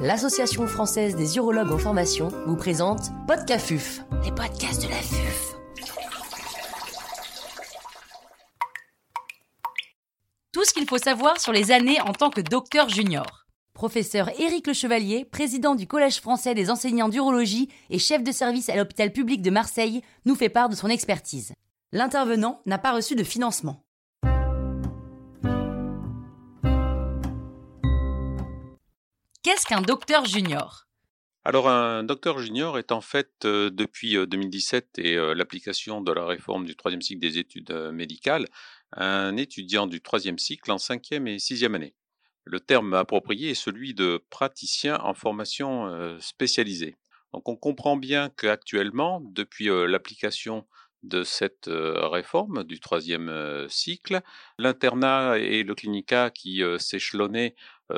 l'Association française des urologues en formation vous présente Podcafuf, les podcasts de la FUF. Tout ce qu'il faut savoir sur les années en tant que docteur junior. Professeur Éric Le Chevalier, président du Collège français des enseignants d'urologie et chef de service à l'hôpital public de Marseille, nous fait part de son expertise. L'intervenant n'a pas reçu de financement. Qu'est-ce qu'un docteur junior? Alors un docteur junior est en fait euh, depuis 2017 euh, et euh, l'application de la réforme du troisième cycle des études médicales, un étudiant du troisième cycle en cinquième et sixième année. Le terme approprié est celui de praticien en formation spécialisée. Donc on comprend bien qu'actuellement, depuis l'application de cette réforme du troisième cycle. L'internat et le clinica qui s'échelonnaient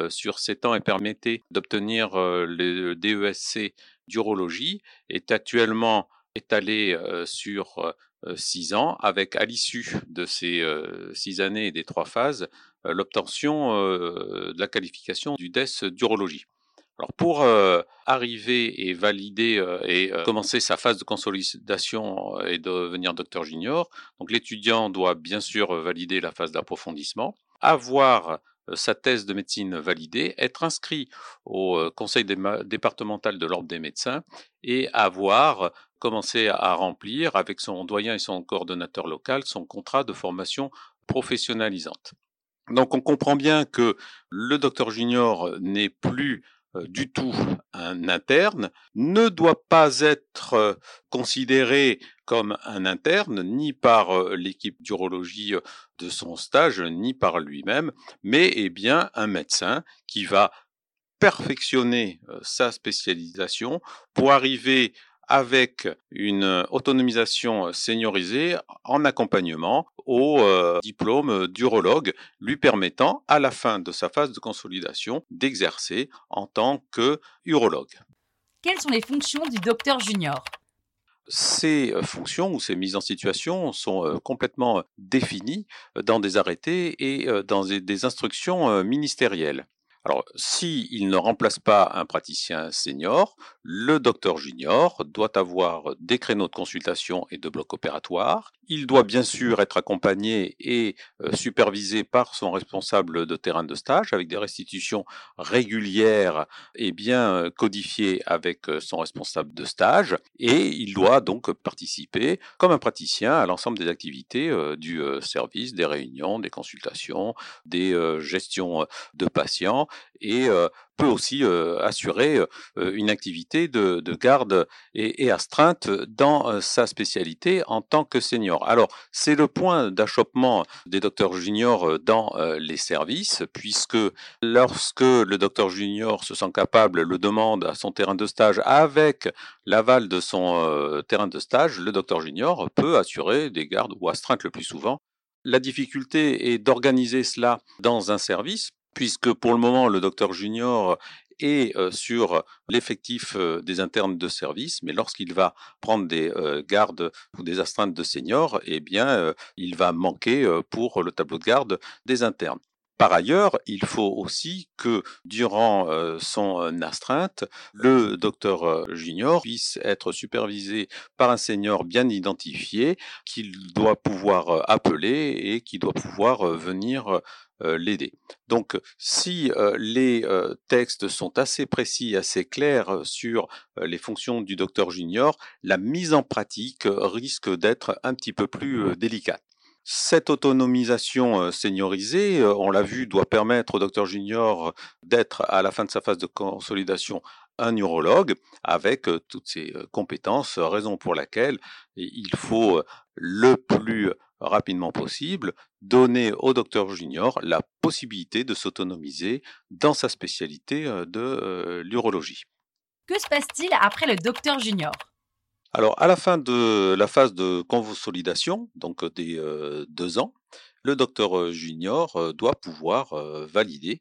sur sept ans et permettaient d'obtenir le DESC d'urologie est actuellement étalé sur six ans, avec à l'issue de ces six années et des trois phases, l'obtention de la qualification du DES d'urologie. Alors pour arriver et valider et commencer sa phase de consolidation et devenir docteur junior, donc l'étudiant doit bien sûr valider la phase d'approfondissement, avoir sa thèse de médecine validée, être inscrit au conseil départemental de l'ordre des médecins et avoir commencé à remplir avec son doyen et son coordonnateur local son contrat de formation professionnalisante. Donc on comprend bien que le docteur junior n'est plus du tout un interne, ne doit pas être euh, considéré comme un interne, ni par euh, l'équipe d'urologie de son stage, ni par lui-même, mais est bien un médecin qui va perfectionner sa spécialisation pour arriver avec une autonomisation seniorisée en accompagnement au euh, diplôme d'urologue, lui permettant à la fin de sa phase de consolidation d'exercer en tant que urologue. Quelles sont les fonctions du docteur junior? Ces fonctions ou ces mises en situation sont complètement définies dans des arrêtés et dans des instructions ministérielles. Alors, s'il ne remplace pas un praticien senior, le docteur junior doit avoir des créneaux de consultation et de bloc opératoire. Il doit bien sûr être accompagné et euh, supervisé par son responsable de terrain de stage avec des restitutions régulières et bien euh, codifiées avec euh, son responsable de stage. Et il doit donc participer comme un praticien à l'ensemble des activités du service, des réunions, des consultations, des gestions de patients et peut aussi assurer une activité de, garde et, astreinte dans sa spécialité en tant que senior. Alors, c'est le point d'achoppement des docteurs juniors dans les services, puisque lorsque le docteur junior se sent capable, le demande à son terrain de stage avec l'aval de son terrain de stage, le docteur junior peut assurer des gardes ou astreintes le plus souvent la difficulté est d'organiser cela dans un service puisque pour le moment, le docteur junior est sur l'effectif des internes de service, mais lorsqu'il va prendre des gardes ou des astreintes de seniors, eh bien, il va manquer pour le tableau de garde des internes. Par ailleurs, il faut aussi que durant son astreinte, le docteur junior puisse être supervisé par un senior bien identifié qu'il doit pouvoir appeler et qui doit pouvoir venir euh, l'aider. Donc, si euh, les euh, textes sont assez précis, assez clairs sur les fonctions du docteur junior, la mise en pratique risque d'être un petit peu plus délicate. Cette autonomisation seniorisée, on l'a vu, doit permettre au docteur junior d'être à la fin de sa phase de consolidation un neurologue avec toutes ses compétences, raison pour laquelle il faut le plus rapidement possible donner au docteur junior la possibilité de s'autonomiser dans sa spécialité de l'urologie. Que se passe-t-il après le docteur junior? Alors, à la fin de la phase de consolidation, donc des deux ans, le docteur junior doit pouvoir valider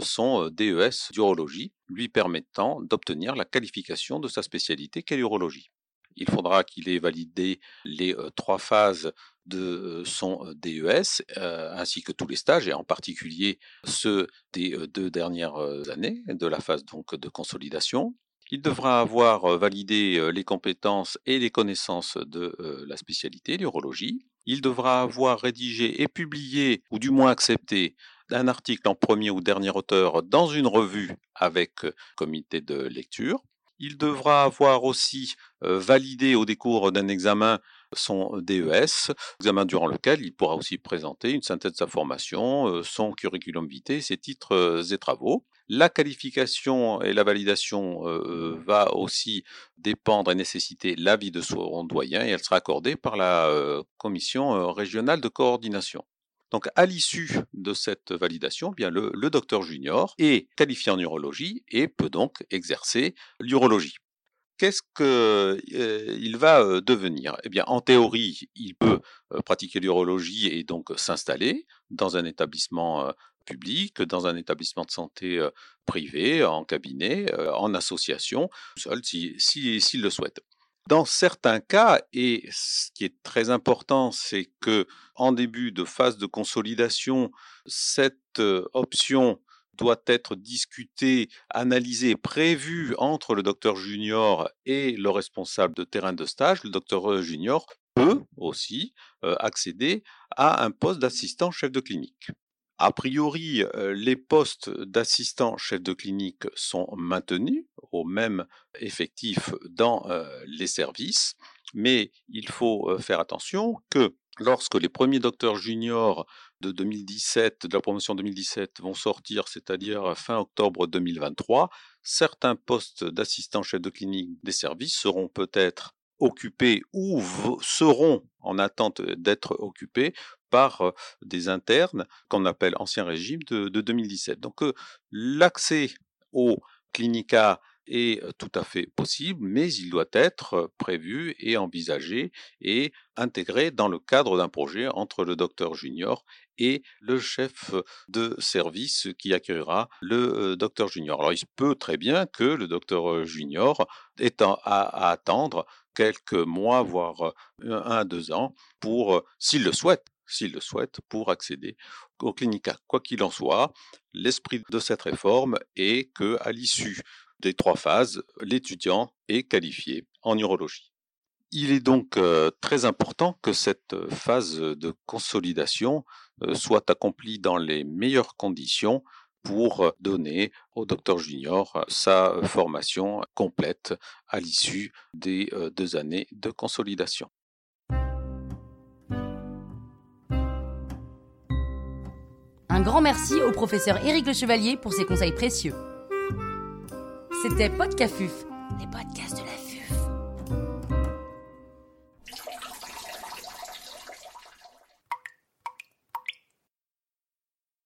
son DES d'urologie, lui permettant d'obtenir la qualification de sa spécialité qu'est l'urologie. Il faudra qu'il ait validé les trois phases de son DES, ainsi que tous les stages, et en particulier ceux des deux dernières années de la phase donc de consolidation. Il devra avoir validé les compétences et les connaissances de la spécialité, l'urologie. Il devra avoir rédigé et publié, ou du moins accepté, un article en premier ou dernier auteur dans une revue avec comité de lecture. Il devra avoir aussi validé au décours d'un examen son DES, examen durant lequel il pourra aussi présenter une synthèse de sa formation, son curriculum vitae, ses titres et travaux. La qualification et la validation euh, euh, va aussi dépendre et nécessiter l'avis de son doyen et elle sera accordée par la euh, commission régionale de coordination. Donc, à l'issue de cette validation, eh bien le, docteur junior est qualifié en urologie et peut donc exercer l'urologie. Qu'est-ce qu'il va devenir? Eh bien, en théorie, il peut pratiquer l'urologie et donc s'installer dans un établissement public, dans un établissement de santé privé, en cabinet, en association, seul s'il si, le souhaite. Dans certains cas, et ce qui est très important, c'est que en début de phase de consolidation, cette option doit être discutée, analysée, prévue entre le docteur junior et le responsable de terrain de stage. Le docteur junior peut aussi accéder à un poste d'assistant chef de clinique. A priori, les postes d'assistants chef de clinique sont maintenus au même effectif dans les services, mais il faut faire attention que lorsque les premiers docteurs juniors de 2017, de la promotion 2017 vont sortir, c'est-à-dire fin octobre 2023, certains postes d'assistants chef de clinique des services seront peut-être occupés ou seront en attente d'être occupés par des internes qu'on appelle ancien régime de, 2017. Donc l'accès aux clinicas est tout à fait possible, mais il doit être prévu et envisagé et intégré dans le cadre d'un projet entre le docteur junior et le chef de service qui accueillera le docteur junior. Alors il peut très bien que le docteur junior ait à, attendre quelques mois, voire un deux ans, pour, s'il le souhaite, s'il le souhaite, pour accéder au clinica. Quoi qu'il en soit, l'esprit de cette réforme est que, à l'issue des trois phases, l'étudiant est qualifié en urologie. Il est donc euh, très important que cette phase de consolidation euh, soit accomplie dans les meilleures conditions pour donner au docteur junior sa formation complète à l'issue des euh, deux années de consolidation. Grand merci au professeur Éric Le Chevalier pour ses conseils précieux. C'était Podcafuf, les